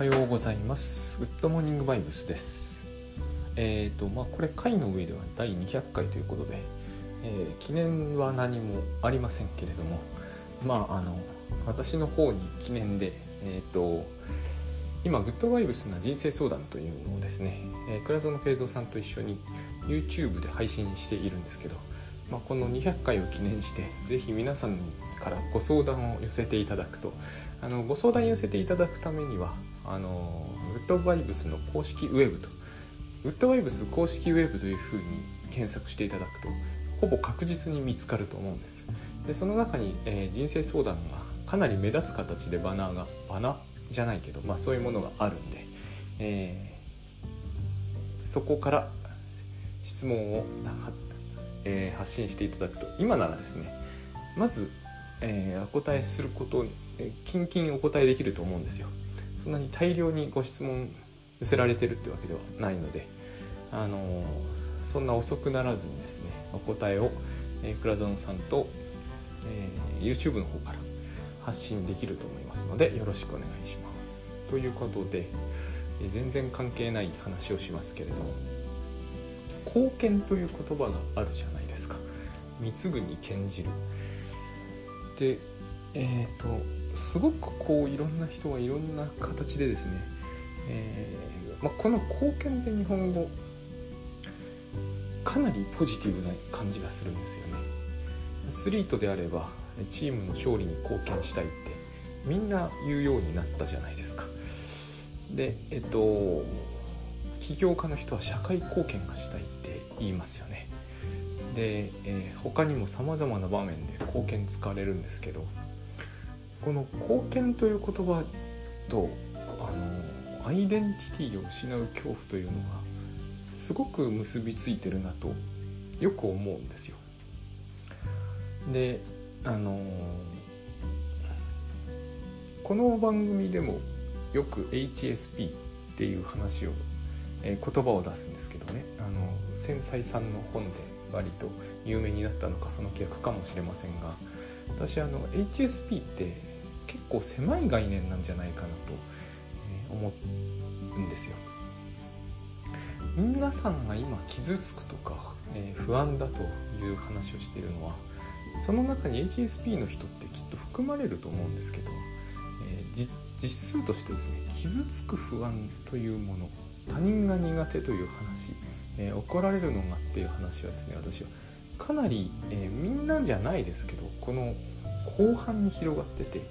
はようございます。グッドモーニングバイブスです。えっ、と、まあ、これ回の上では第200回ということで、えー記念は何もありませんけれども、まあ、あの、私の方に記念で、えっ、と、今、グッドバイブスな人生相談というのをですね、えー倉園平蔵さんと一緒に YouTube で配信しているんですけど、まあ、この200回を記念してぜひ皆さんからご相談を寄せていただくとあのご相談寄せていただくためにはあのグッドバイブスの公式ウェブとグッドバイブス公式ウェブというふうに検索していただくとほぼ確実に見つかると思うんです。でその中に、えー人生相談がかなり目立つ形でバナーがバナーじゃないけど、まあ、そういうものがあるんで、えーそこから質問を、えー発信していただくと今ならですねまず、えーお答えすることに、えーキンキンお答えできると思うんですよ。そんなに大量にご質問寄せられてるってわけではないので、あのそんな遅くならずにですねお答えを、えー、倉園さんと、えー YouTube の方から発信できると思いますのでよろしくお願いします。ということで、えー全然関係ない話をしますけれども貢献という言葉があるじゃないですか。貢ぐに献じる。でえっ、とすごくこういろんな人がいろんな形でですね、えーまあ、この貢献で日本語かなりポジティブな感じがするんですよね。アスリートであればチームの勝利に貢献したいってみんな言うようになったじゃないですか。でえっと起業家の人は社会貢献がしたいって言いますよね。で、えー他にもさまざまな場面で貢献使われるんですけどこの貢献という言葉とあのアイデンティティを失う恐怖というのがすごく結びついてるなとよく思うんですよ。であのこの番組でもよく HSP っていう話を、えー言葉を出すんですけどね。あの繊細さんの本で割と有名になったのかその逆かもしれませんが私あの HSP って結構狭い概念なんじゃないかなと、思うんですよ。皆さんが今傷つくとか、え不安だという話をしているのはその中に HSP の人ってきっと含まれると思うんですけど、えじ実数としてですね傷つく不安というもの他人が苦手という話、え怒られるのがっていう話はですね私はかなり、えみんなじゃないですけどこの後半に広がってて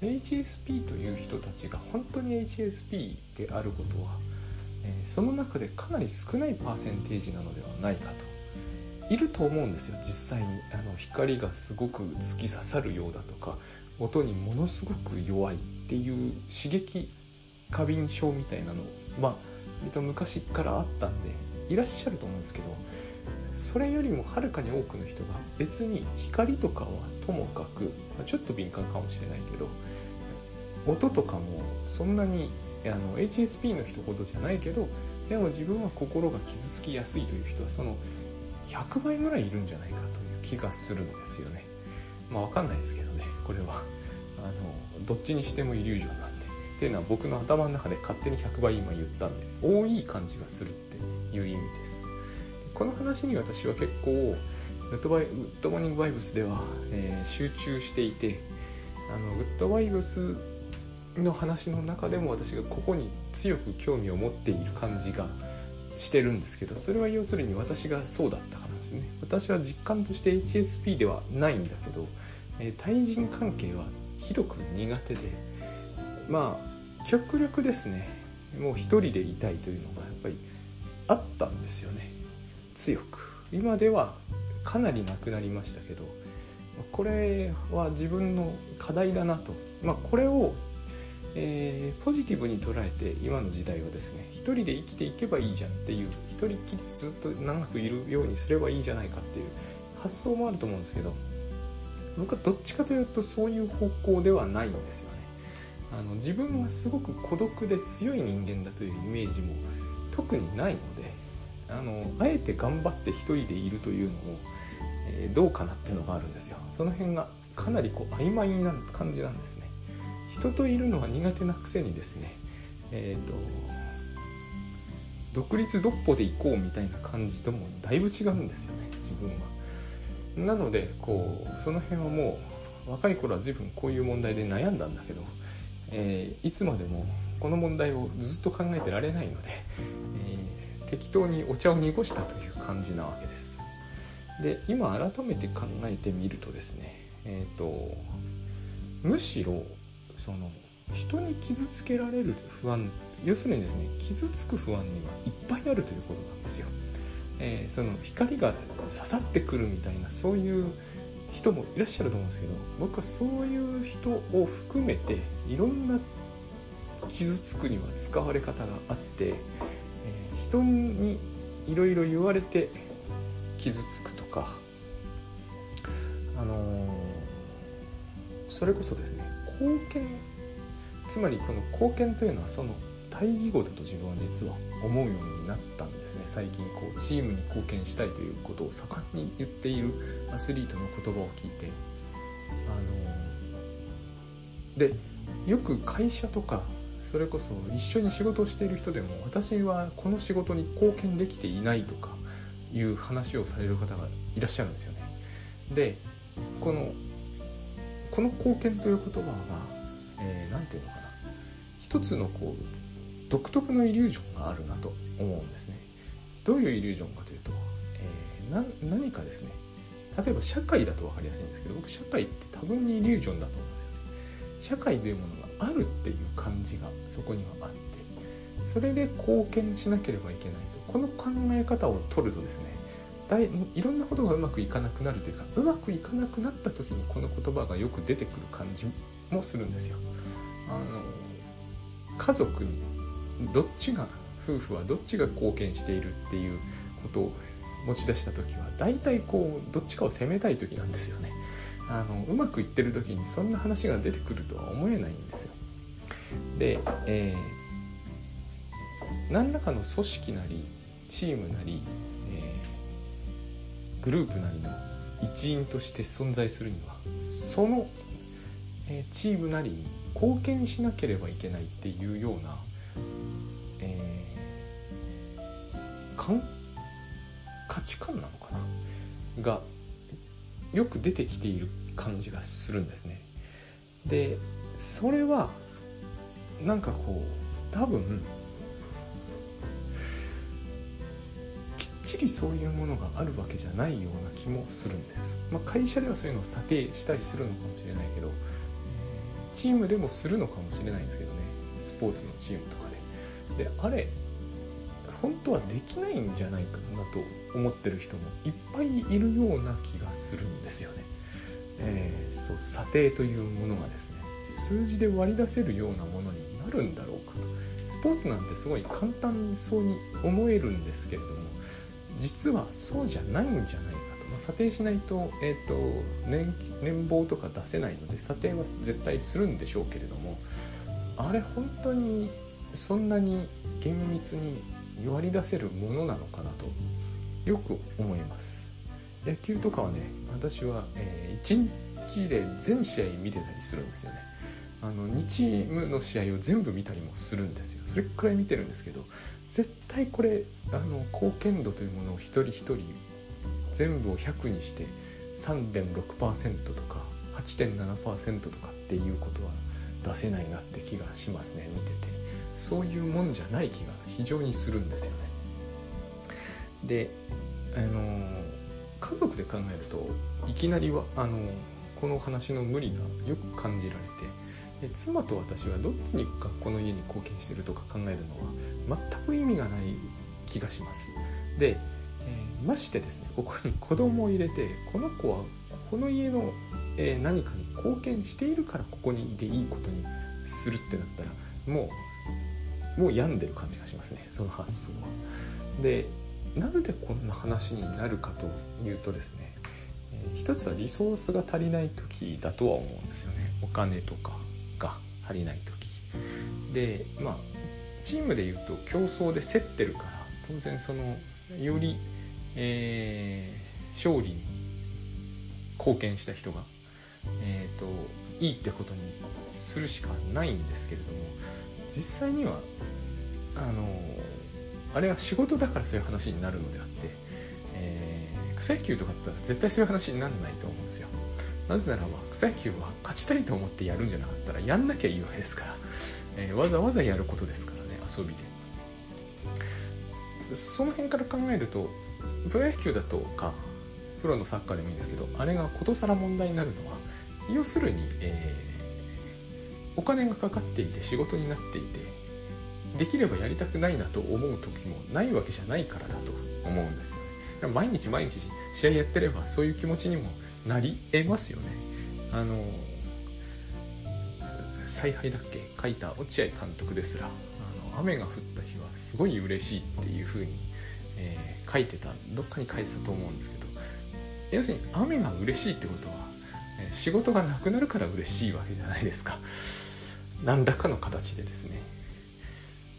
HSP という人たちが本当に HSP であることは、えその中でかなり少ないパーセンテージなのではないかと。いると思うんですよ。実際にあの光がすごく突き刺さるようだとか音にものすごく弱いっていう刺激過敏症みたいなのまあ昔からあったんでいらっしゃると思うんですけどそれよりもはるかに多くの人が別に光とかはともかくまちょっと敏感かもしれないけど音とかもそんなにあの HSP の人ほどじゃないけどでも自分は心が傷つきやすいという人はその100倍ぐらいいるんじゃないかという気がするんですよね。まあわかんないですけどねこれは。あのどっちにしてもイリュージョンなんで。っていうのは僕の頭の中で勝手に100倍今言ったんで多い感じがするっていう意味です。この話に私は結構グッドバイグッドモーニングバイブスでは、えー集中していてあのグッドバイブスの話の中でも私がここに強く興味を持っている感じがしてるんですけどそれは要するに私がそうだったからですね。私は実感として HSP ではないんだけど、えー対人関係はひどく苦手でまあ極力ですねもう一人でいたいというのがやっぱりあったんですよね。強く今ではかなりなくなりましたけどこれは自分の課題だなと、まあ、これを、えーポジティブに捉えて今の時代はですね一人で生きていけばいいじゃんっていう一人きりずっと長くいるようにすればいいじゃないかっていう発想もあると思うんですけど僕はどっちかというとそういう方向ではないんですよね。あの自分がすごく孤独で強い人間だというイメージも特にないのであのあえて頑張って一人でいるというのも、えーどうかなっていうのがあるんですよその辺がかなりこう曖昧な感じなんですね人といるのが苦手なくせにですねえっ、と独立独歩で行こうみたいな感じともだいぶ違うんですよね自分は。なのでこうその辺はもう若い頃は随分こういう問題で悩んだんだけど、えー、いつまでもこの問題をずっと考えてられないので、えー、適当にお茶を濁したという感じなわけです。で今改めて考えてみるとですねえっ、ー、とむしろその人に傷つけられる不安要するにですね傷つく不安にはいっぱいあるということなんですよ。えー、その光が刺さってくるみたいなそういう人もいらっしゃると思うんですけど僕はそういう人を含めていろんな傷つくには使われ方があって、人にいろいろ言われて傷つくとかあのー、それこそですね貢献つまりこの貢献というのはその対義語だと自分は実は思うようになったんですね。最近こうチームに貢献したいということを盛んに言っているアスリートの言葉を聞いて。あのでよく会社とかそれこそ一緒に仕事をしている人でも私はこの仕事に貢献できていないとかいう話をされる方がいらっしゃるんですよね。でこのこの貢献という言葉が何、えー、て言うのかな。一つのこう独特のイリュージョンがあるなと思うんですね。どういうイリュージョンかというと、えー、何かですね。例えば社会だと分かりやすいんですけど僕社会って多分にイリュージョンだと思うんですよね。社会というものがあるっていう感じがそこにはあってそれで貢献しなければいけないとこの考え方を取るとですねだいいろんなことがうまくいかなくなるというかうまくいかなくなった時にこの言葉がよく出てくる感じもするんですよ。あの家族にどっちが夫婦はどっちが貢献しているっていうことを持ち出した時は大体こうどっちかを責めたい時なんですよねあのうまくいってる時にそんな話が出てくるとは思えないんですよ。で、えー、何らかの組織なりチームなり、えー、グループなりの一員として存在するにはその、えー、チームなりに貢献しなければいけないっていうようなえー、価値観なのかな？がよく出てきている感じがするんですね。でそれはなんかこう多分きっちりそういうものがあるわけじゃないような気もするんです。まあ、会社ではそういうのを査定したりするのかもしれないけど、チームでもするのかもしれないんですけどねスポーツのチームとかであれ本当はできないんじゃないかなと思ってる人もいっぱいいるような気がするんですよね。えー、そう査定というものがですね数字で割り出せるようなものになるんだろうかとスポーツなんてすごい簡単そうに思えるんですけれども実はそうじゃないんじゃないかと、まあ、査定しないと,、えーと年年俸とか出せないので査定は絶対するんでしょうけれどもあれ本当にそんなに厳密に割り出せるものなのかなとよく思います。野球とかはね私は、えー、1日で全試合見てたりするんですよね。あの2チームの試合を全部見たりもするんですよ。それくらい見てるんですけど絶対これあの貢献度というものを一人一人全部を100にして3.6%とか8.7%とかっていうことは出せないなって気がしますね見てて。そういうもんじゃない気が非常にするんですよね。であの家族で考えるといきなりはあのこの話の無理がよく感じられてで妻と私はどっちにかこの家に貢献してるとか考えるのは全く意味がない気がします。で、えー、ましてですねここに 子供を入れてこの子はこの家の、えー、何かに貢献しているからここにいいいことにするってなったらもうもう病んでる感じがしますねその発想は。でなんでこんな話になるかというとですね、えー、一つはリソースが足りない時だとは思うんですよね。お金とかが足りない時。でまあチームでいうと競争で競ってるから当然そのより、えー、勝利に貢献した人が、えーと、といいってことにするしかないんですけれども実際にはあのあれは仕事だからそういう話になるのであって、えー、草野球とかだったら絶対そういう話にならないと思うんですよ。なぜならば草野球は勝ちたいと思ってやるんじゃなかったらやんなきゃいいわけですから、えー、わざわざやることですからね遊びで。その辺から考えるとプロ野球だとかプロのサッカーでもいいんですけどあれがことさら問題になるのは要するに、えー、お金がかかっていて仕事になっていてできればやりたくないなと思う時もないわけじゃないからだと思うんですよね。毎日毎日試合やってればそういう気持ちにもなり得ますよね。あの采配だっけ書いた落合監督ですらあの雨が降った日はすごい嬉しいっていう風に、えー、書いてたどっかに書いてたと思うんですけど要するに雨が嬉しいってことは、え、仕事がなくなるから嬉しいわけじゃないですか。何らかの形でですね。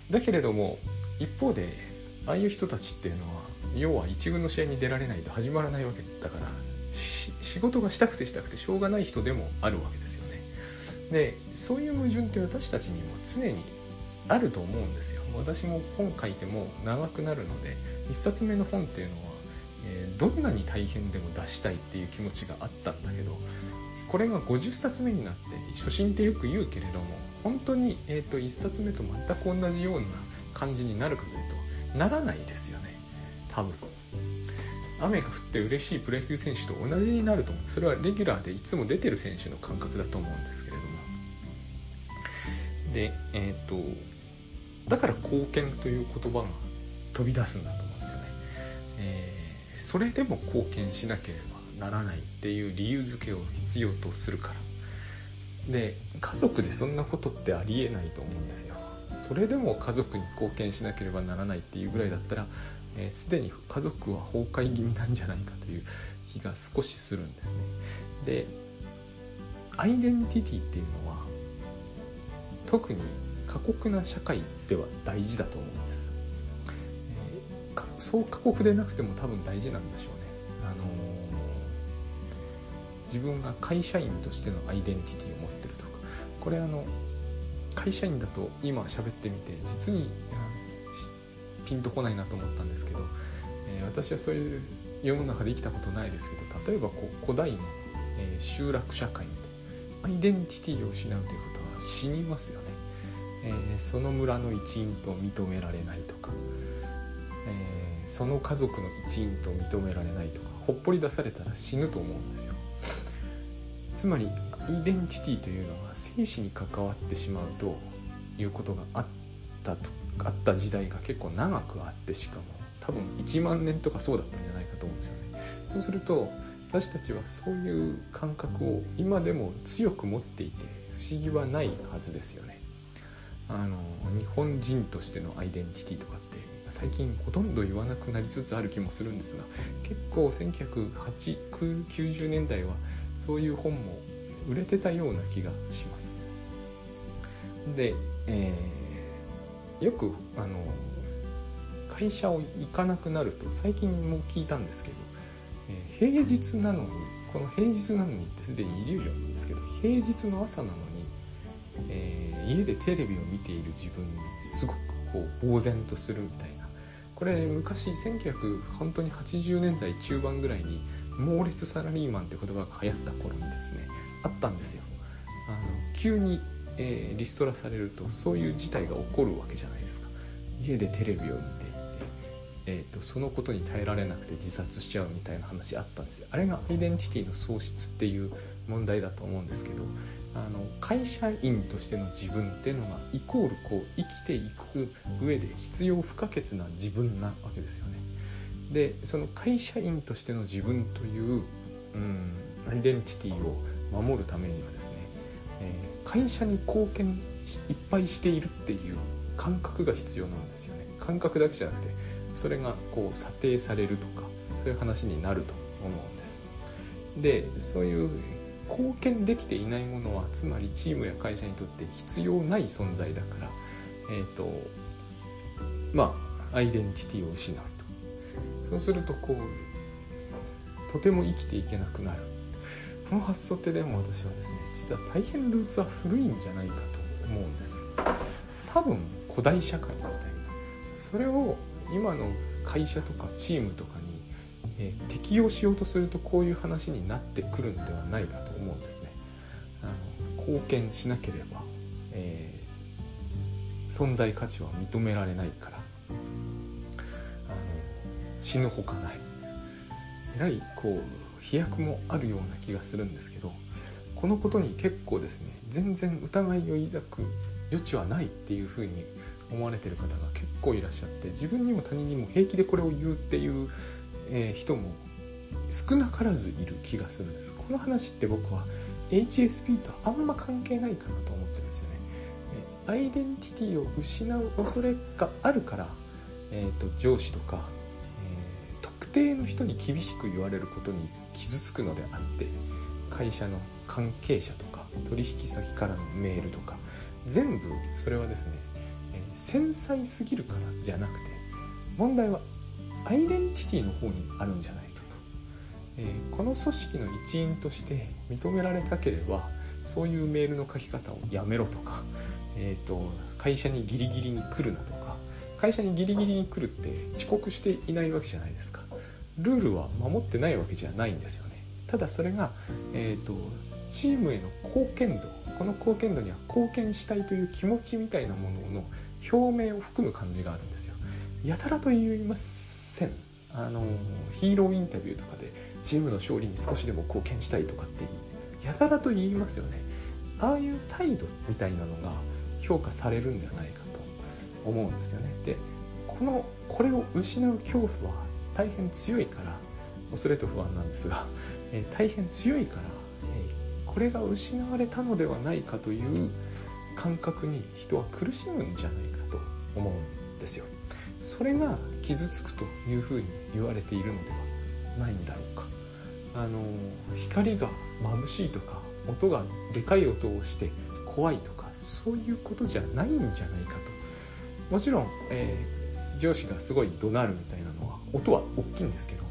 だけれども一方でああいう人たちっていうのは要は一軍の試合に出られないと始まらないわけだから仕事がしたくてしたくてしょうがない人でもあるわけですよね。でそういう矛盾って私たちにも常にあると思うんですよ。私も本書いても長くなるので1冊目の本っていうのは、えー、どんなに大変でも出したいっていう気持ちがあったんだけどこれが50冊目になって初心ってよく言うけれども本当に、えーと、1冊目と全く同じような感じになるかというとならないですよね。多分。雨が降って嬉しいプロ野球選手と同じになると思う。それはレギュラーでいつも出てる選手の感覚だと思うんですけれども。でえっ、ー、とだから貢献という言葉が飛び出すんだと思うんですよね、えー、それでも貢献しなければならないっていう理由付けを必要とするから。で家族でそんなことってありえないと思うんですよ。それでも家族に貢献しなければならないっていうぐらいだったらすで、ー、に家族は崩壊気味なんじゃないかという気が少しするんですね。でアイデンティティっていうのは特に過酷な社会では大事だと思うんです、えー、そう過酷でなくても多分大事なんでしょう、自分が会社員としてのアイデンティティを持ってるとか。これあの会社員だと今喋ってみて実にピンとこないなと思ったんですけど、えー、私はそういう世の中で生きたことないですけど例えばこう古代の、えー、集落社会アイデンティティを失うということは死にますよね、えー、その村の一員と認められないとか、えその家族の一員と認められないとかほっぽり出されたら死ぬと思うんですよ。つまりアイデンティティというのは生死に関わってしまうということがあったとあった時代が結構長くあってしかも多分1万年とかそうだったんじゃないかと思うんですよね。そうすると私たちはそういう感覚を今でも強く持っていて不思議はないはずですよね。あの日本人としてのアイデンティティとかって最近ほとんど言わなくなりつつある気もするんですが結構1990年代はそういう本も売れてたような気がします。で、えーよくあの会社を行かなくなると最近も聞いたんですけど、えー、平日なのにこの平日なのにってすでにイリュージョンなんですけど平日の朝なのに、えー、家でテレビを見ている自分にすごくこう呆然とするみたいなこれ昔1980年代中盤ぐらいに猛烈サラリーマンって言葉が流行った頃にですねあったんですよ。あの急にえー、リストラされるとそういう事態が起こるわけじゃないですか。家でテレビを見ていて、えーと、そのことに耐えられなくて自殺しちゃうみたいな話あったんですよ。あれがアイデンティティの喪失っていう問題だと思うんですけどあの会社員としての自分っていうのがイコールこう生きていく上で必要不可欠な自分なわけですよね。でその会社員としての自分という、うん、アイデンティティを守るためにはですね、えー会社に貢献いっぱいしているっていう感覚が必要なんですよね。感覚だけじゃなくてそれがこう査定されるとかそういう話になると思うんです。でそういう貢献できていないものはつまりチームや会社にとって必要ない存在だからえっ、ー、とまあアイデンティティを失う。そうするとこうとても生きていけなくなる。この発想ってでも私はですね実は大変ルーツは古いんじゃないかと思うんです。多分古代社会みたいな。それを今の会社とかチームとかに、えー、適用しようとするとこういう話になってくるんではないかと思うんですね。あの貢献しなければ、えー、存在価値は認められないから。死ぬほかない。えらいこう飛躍もあるような気がするんですけどこのことに結構ですね全然疑いを抱く余地はないっていうふうに思われてる方が結構いらっしゃって自分にも他人にも平気でこれを言うっていう、え、人も少なからずいる気がするんです。この話って僕は HSP とあんま関係ないかなと思ってるんですよね。アイデンティティを失う恐れがあるから、えーと、上司とか、定の人に厳しく言われることに傷つくのであって会社の関係者とか取引先からのメールとか全部それはですねえ繊細すぎるからじゃなくて問題はアイデンティティの方にあるんじゃないかと、えー、この組織の一員として認められたければそういうメールの書き方をやめろとか、えーと、会社にギリギリに来るなとか会社にギリギリに来るって遅刻していないわけじゃないですか。ルールは守ってないわけじゃないんですよね。ただそれが、えーとチームへの貢献度この貢献度には貢献したいという気持ちみたいなものの表明を含む感じがあるんですよ。やたらと言いません。あのヒーローインタビューとかでチームの勝利に少しでも貢献したいとかってやたらと言いますよね。ああいう態度みたいなのが評価されるんではないかと思うんですよね。でこのこれを失う恐怖は大変強いから恐れと不安なんですが、えー、大変強いから、えー、これが失われたのではないかという感覚に人は苦しむんじゃないかと思うんですよ。それが傷つくというふうに言われているのではないんだろうか。あの光が眩しいとか音がでかい音をして怖いとかそういうことじゃないんじゃないかと。もちろん、えー、上司がすごい怒鳴るみたいなのは音は大きいんですけど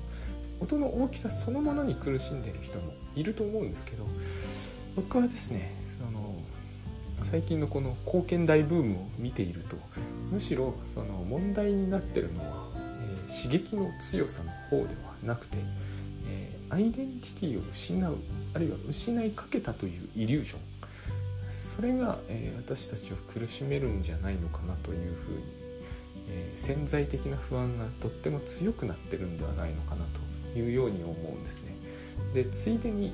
音の大きさそのものに苦しんでる人もいると思うんですけど僕はですねその最近のこの貢献大ブームを見ているとむしろその問題になってるのは、えー、刺激の強さの方ではなくて、えー、アイデンティティを失うあるいは失いかけたというイリュージョン。それが、えー、私たちを苦しめるんじゃないのかなというふうに、え潜在的な不安がとっても強くなってるんではないのかなというように思うんですね。でついでに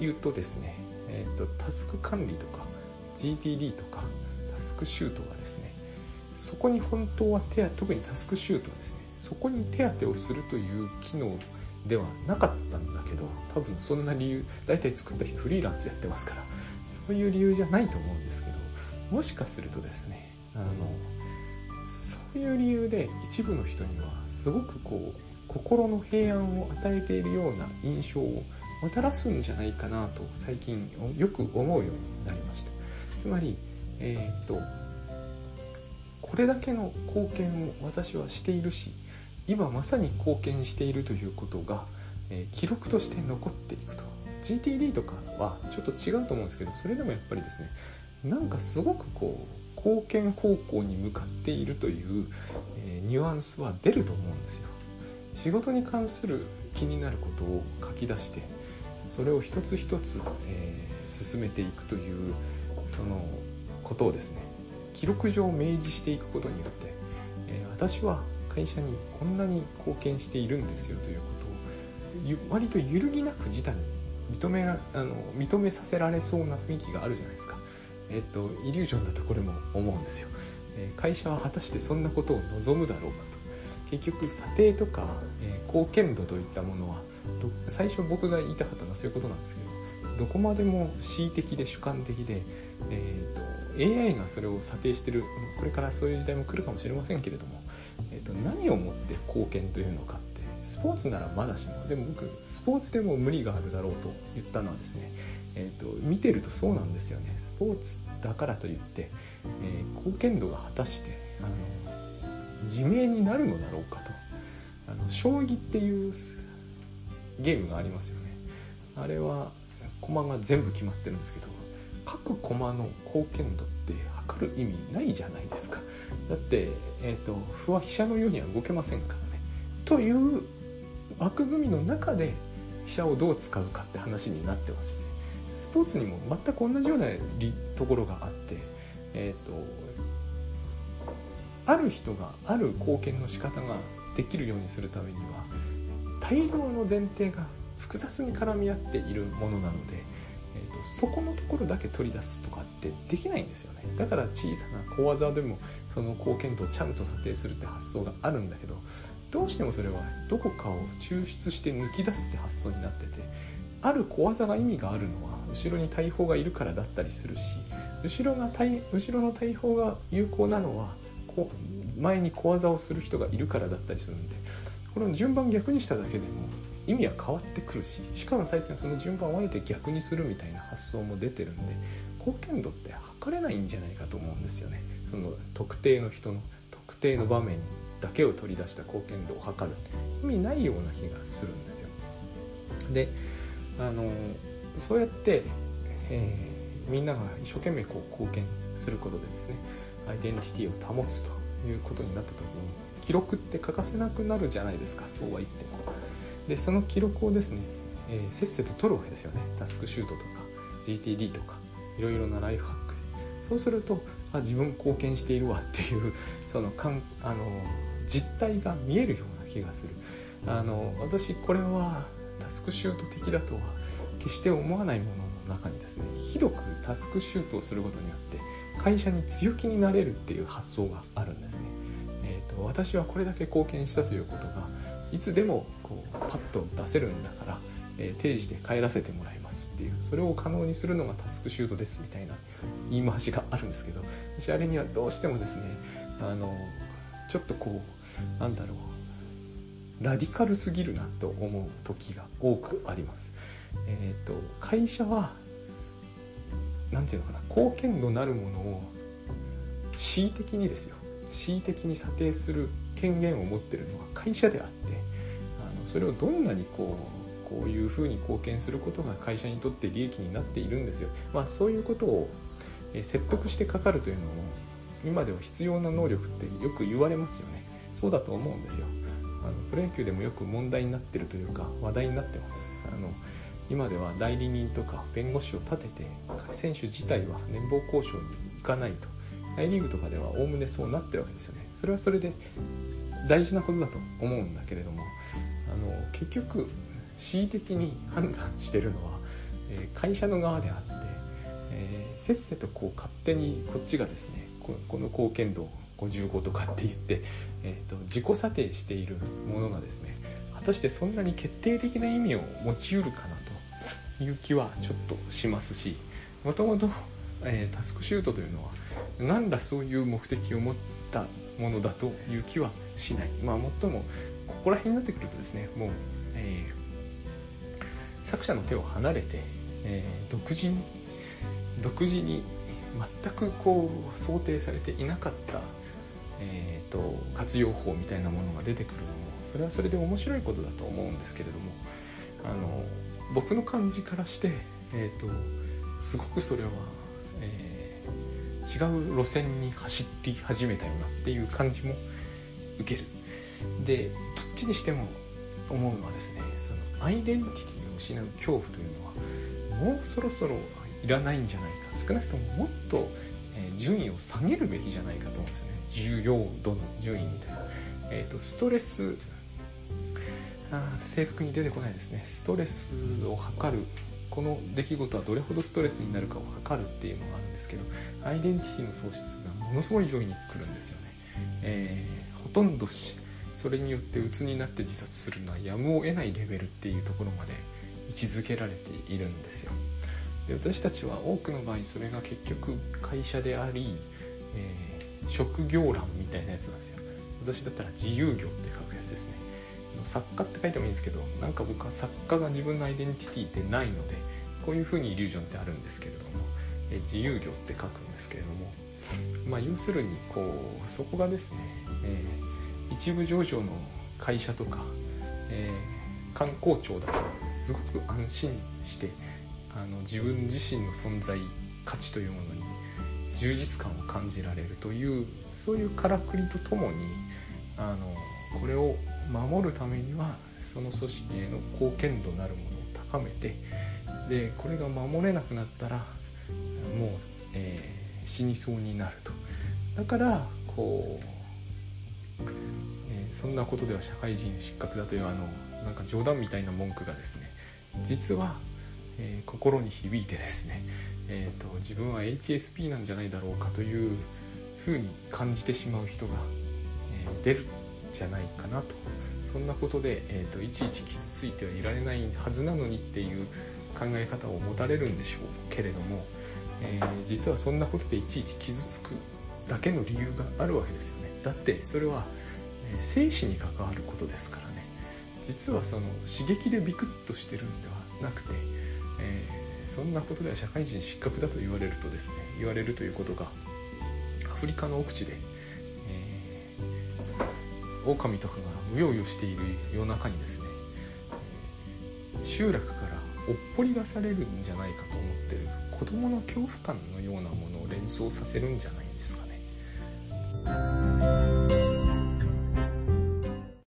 言うとですね、えーとタスク管理とか GTD とかタスクシュートがですねそこに本当は手特にタスクシュートはですねそこに手当てをするという機能ではなかったんだけど多分そんな理由大体作った人フリーランスやってますからそういう理由じゃないと思うんですけどもしかするとですねあのそういう理由で一部の人にはすごくこう心の平安を与えているような印象をもたらすんじゃないかなと最近よく思うようになりました。つまり、えー、っとこれだけの貢献を私はしているし今まさに貢献しているということが、えー、記録として残っていくと。GTD とかはちょっと違うと思うんですけどそれでもやっぱりですねなんかすごくこう貢献方向に向かっているという、え、ニュアンスは出ると思うんですよ仕事に関する気になることを書き出してそれを一つ一つ、えー、進めていくというそのことをですね記録上明示していくことによって、えー、私は会社にこんなに貢献しているんですよということを割と揺るぎなく自他に認めあの認めさせられそうな雰囲気があるじゃないですか。えっ、とイリュージョンだとこれも思うんですよ。え、会社は果たしてそんなことを望むだろうかと。結局査定とか、え、貢献度といったものは最初僕が言いたかったのはそういうことなんですけどどこまでも恣意的で主観的で、えーと、AI がそれを査定してるこれからそういう時代も来るかもしれませんけれども、えーと、何をもって貢献というのかってスポーツならまだしもでも僕スポーツでも無理があるだろうと言ったのはですね、えーと、見てるとそうなんですよね。スポーツだからといって、えー、貢献度が果たしてあの自明になるのだろうかと。あの将棋っていうゲームがありますよね。あれは駒が全部決まってるんですけど各駒の貢献度って測る意味ないじゃないですか。だって、えーと、歩は飛車のようには動けませんからね。という枠組みの中で飛車をどう使うかって話になってますよね。スポーツにも全く同じようなところがあってえ、ー、とある人がある貢献の仕方ができるようにするためには大量の前提が複雑に絡み合っているものなので、えーと、そこのところだけ取り出すとかってできないんですよね。だから小さな小技でもその貢献度をちゃんと査定するって発想があるんだけどどうしてもそれはどこかを抽出して抜き出すって発想になっててある小技が意味があるのは後ろに大砲がいるからだったりするし後ろが後ろの大砲が有効なのはこ前に小技をする人がいるからだったりするんでこの順番逆にしただけでも意味は変わってくるししかも最近その順番をあえて逆にするみたいな発想も出てるんで貢献度って測れないんじゃないかと思うんですよね。その特定の人の特定の場面だけを取り出した貢献度を測る。意味ないような気がするんですよ。であのそうやって、えー、みんなが一生懸命こう貢献することでですねアイデンティティを保つということになった時に記録って欠かせなくなるじゃないですかそうは言っても。でその記録をですね、えー、せっせと取るわけですよね。タスクシュートとか GTD とかいろいろなライフハックで。そうするとあ自分貢献しているわっていう そのかんあの実態が見えるような気がする。あの私これはタスクシュート的だとは決して思わないものの中にですねひどくタスクシュートをすることによって会社に強気になれるっていう発想があるんですね。えーと、私はこれだけ貢献したということがいつでもこうパッと出せるんだから、えー、定時で帰らせてもらいますっていうそれを可能にするのがタスクシュートですみたいな言い回しがあるんですけど私あれにはどうしてもですねあのちょっとこうなんだろうラディカルすぎるなと思う時が多くあります。えーと会社は何て言うのかな貢献度なるものを恣意的にですよ恣意的に査定する権限を持ってるのは会社であってあのそれをどんなにこうこういうふうに貢献することが会社にとって利益になっているんですよ。まあ、そういうことを説得してかかるというのも今では必要な能力ってよく言われますよね。そうだと思うんですよ。あのプロ野球でもよく問題になってるというか話題になってます。あの今では代理人とか弁護士を立てて選手自体は年俸交渉に行かないと大リーグとかではおおむねそうなってるわけですよねそれはそれで大事なことだと思うんだけれどもあの結局恣意的に判断してるのは、えー、会社の側であって、えー、せっせとこう勝手にこっちがですねこの貢献度を55とかって言って、えーと自己査定しているものがですね果たしてそんなに決定的な意味を持ちうるかなという気はちょっとしますしもともと、えタスクシュートというのは何らそういう目的を持ったものだという気はしない。まあもっともここら辺になってくるとですねもう、えー、作者の手を離れて、えー、独自に独自に全くこう想定されていなかった、えーと活用法みたいなものが出てくるのもそれはそれで面白いことだと思うんですけれどもあの僕の感じからして、えーと、すごくそれは、えー、違う路線に走り始めたよなっていう感じも受ける。でどっちにしても思うのはですねそのアイデンティティを失う恐怖というのはもうそろそろいらないんじゃないか。少なくとももっと、順位を下げるべきじゃないかと思うんですよね。重要度の順位みたいな、えーとストレスあ正確に出てこないですね。ストレスを測る。この出来事はどれほどストレスになるかを測るっていうのがあるんですけどアイデンティティの喪失がものすごい上位に来るんですよね、えー、ほとんどしそれによって鬱になって自殺するのはやむを得ないレベルっていうところまで位置づけられているんですよ。で私たちは多くの場合それが結局会社であり、えー、職業欄みたいなやつなんですよ。私だったら自由業って書くやつですね。作家って書いてもいいんですけどなんか僕は作家が自分のアイデンティティってないのでこういうふうにイリュージョンってあるんですけれども、自由業って書くんですけれども、まあ、要するにこうそこがですね、えー、一部上場の会社とか、えー、観光庁だとすごく安心してあの自分自身の存在価値というものに充実感を感じられるというそういうからくりとともにあのこれを守るためにはその組織への貢献度なるものを高めてでこれが守れなくなったらもう、えー、死にそうになると。だからこう、えー、そんなことでは社会人失格だというあのなんか冗談みたいな文句がですね実は、えー、心に響いてですね、えーと、自分は HSP なんじゃないだろうかというふうに感じてしまう人が、えー、出るんじゃないかなと。そんなことで、えーと、いちいち傷ついてはいられないはずなのにっていう考え方を持たれるんでしょうけれども、えー、実はそんなことでいちいち傷つくだけの理由があるわけですよね。だってそれは、え生死に関わることですからね。実はその刺激でビクッとしてるんではなくて、えー、そんなことでは社会人失格だと言われるとですね言われるということがアフリカの奥地で、えー、狼とかがうようよしている夜中にですね、集落からおっぽり出されるんじゃないかと思ってる子どもの恐怖感のようなものを連想させるんじゃないか